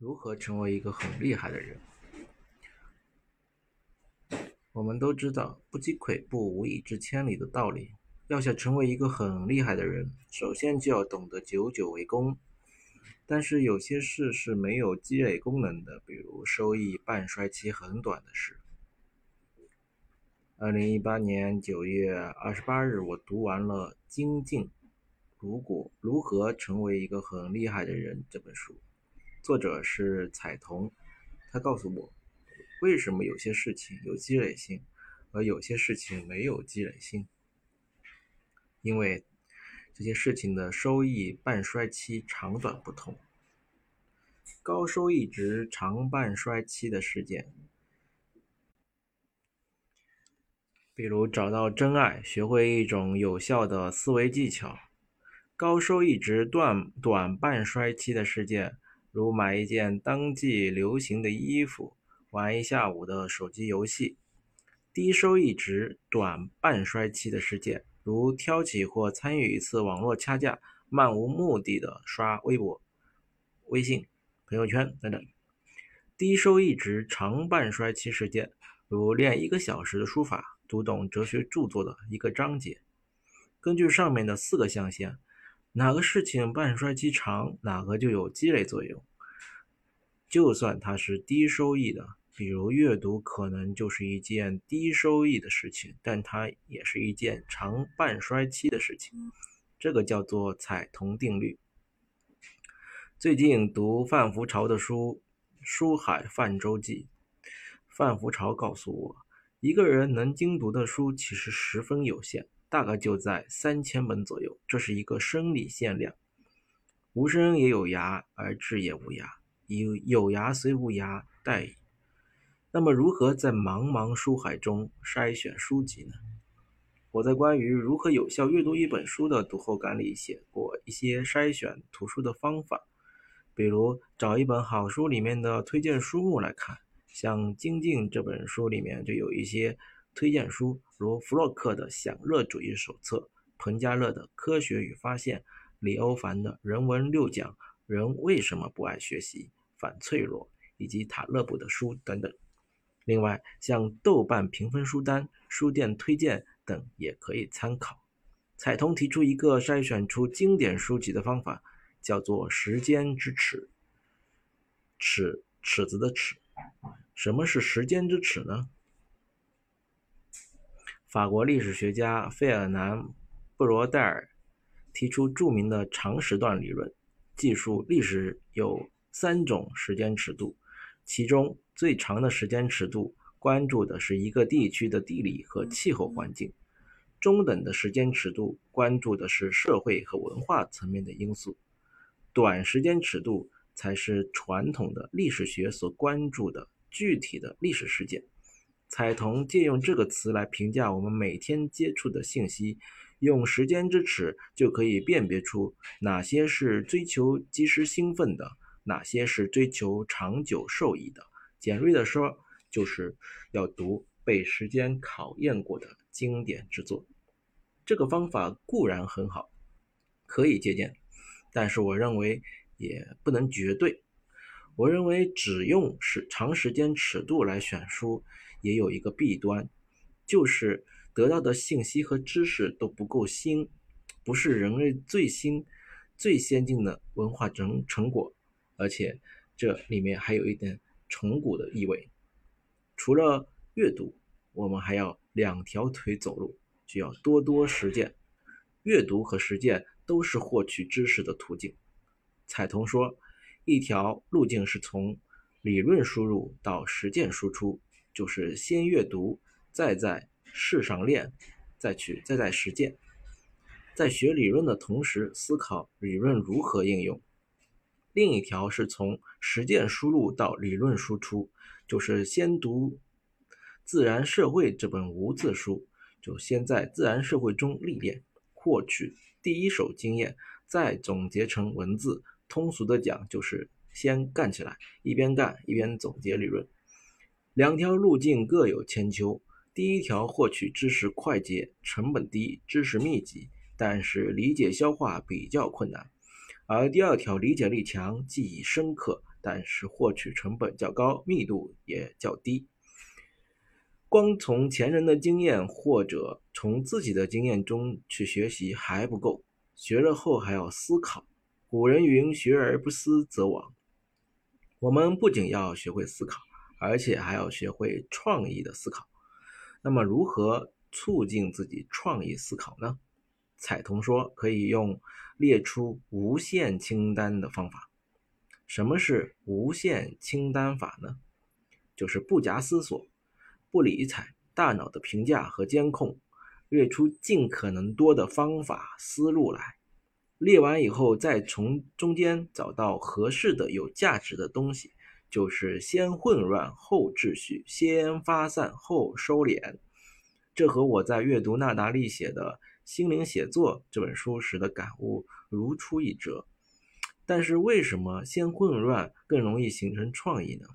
如何成为一个很厉害的人？我们都知道“不积跬步，无以至千里”的道理。要想成为一个很厉害的人，首先就要懂得久久为功。但是有些事是没有积累功能的，比如收益半衰期很短的事。二零一八年九月二十八日，我读完了《精进：如果如何成为一个很厉害的人》这本书。作者是彩童，他告诉我，为什么有些事情有积累性，而有些事情没有积累性。因为这些事情的收益半衰期长短不同。高收益值长半衰期的事件，比如找到真爱，学会一种有效的思维技巧；高收益值短短半衰期的事件。如买一件当季流行的衣服，玩一下午的手机游戏；低收益值、短半衰期的事件，如挑起或参与一次网络掐架，漫无目的的刷微博、微信、朋友圈等等；低收益值、长半衰期事件，如练一个小时的书法，读懂哲学著作的一个章节。根据上面的四个象限。哪个事情半衰期长，哪个就有积累作用。就算它是低收益的，比如阅读，可能就是一件低收益的事情，但它也是一件长半衰期的事情。这个叫做彩虹定律。最近读范福潮的书《书海泛舟记》，范福潮告诉我，一个人能精读的书其实十分有限。大概就在三千本左右，这是一个生理限量。无声也有涯，而智也无涯。有有涯虽无涯，殆矣。那么，如何在茫茫书海中筛选书籍呢？我在关于如何有效阅读一本书的读后感里写过一些筛选图书的方法，比如找一本好书里面的推荐书目来看，像《精进》这本书里面就有一些。推荐书如弗洛克的《享乐主义手册》、彭加乐的《科学与发现》、李欧凡的《人文六讲》、人为什么不爱学习、反脆弱，以及塔勒布的书等等。另外，像豆瓣评分书单、书店推荐等也可以参考。彩通提出一个筛选出经典书籍的方法，叫做“时间之尺”。尺，尺子的尺。什么是时间之尺呢？法国历史学家费尔南·布罗代尔提出著名的长时段理论，记述历史有三种时间尺度，其中最长的时间尺度关注的是一个地区的地理和气候环境，中等的时间尺度关注的是社会和文化层面的因素，短时间尺度才是传统的历史学所关注的具体的历史事件。彩童借用这个词来评价我们每天接触的信息，用时间之尺就可以辨别出哪些是追求及时兴奋的，哪些是追求长久受益的。简略的说，就是要读被时间考验过的经典之作。这个方法固然很好，可以借鉴，但是我认为也不能绝对。我认为只用是长时间尺度来选书。也有一个弊端，就是得到的信息和知识都不够新，不是人类最新、最先进的文化成成果，而且这里面还有一点崇古的意味。除了阅读，我们还要两条腿走路，就要多多实践。阅读和实践都是获取知识的途径。彩童说，一条路径是从理论输入到实践输出。就是先阅读，再在事上练，再去再在实践，在学理论的同时思考理论如何应用。另一条是从实践输入到理论输出，就是先读《自然社会》这本无字书，就先在自然社会中历练，获取第一手经验，再总结成文字。通俗的讲，就是先干起来，一边干一边总结理论。两条路径各有千秋。第一条获取知识快捷、成本低、知识密集，但是理解消化比较困难；而第二条理解力强、记忆深刻、但是获取成本较高，密度也较低。光从前人的经验或者从自己的经验中去学习还不够，学了后还要思考。古人云：“学而不思则罔。”我们不仅要学会思考，而且还要学会创意的思考。那么，如何促进自己创意思考呢？彩童说，可以用列出无限清单的方法。什么是无限清单法呢？就是不假思索。不理睬大脑的评价和监控，列出尽可能多的方法思路来。列完以后，再从中间找到合适的、有价值的东西，就是先混乱后秩序，先发散后收敛。这和我在阅读纳达利写的《心灵写作》这本书时的感悟如出一辙。但是，为什么先混乱更容易形成创意呢？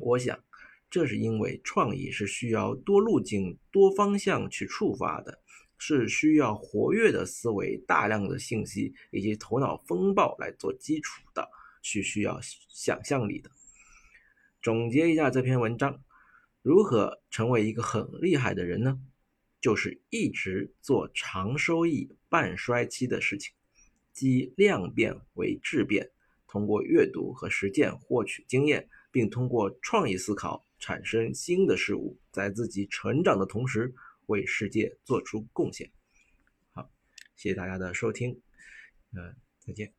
我想。这是因为创意是需要多路径、多方向去触发的，是需要活跃的思维、大量的信息以及头脑风暴来做基础的，是需要想象力的。总结一下这篇文章，如何成为一个很厉害的人呢？就是一直做长收益、半衰期的事情，即量变为质变，通过阅读和实践获取经验，并通过创意思考。产生新的事物，在自己成长的同时，为世界做出贡献。好，谢谢大家的收听，嗯，再见。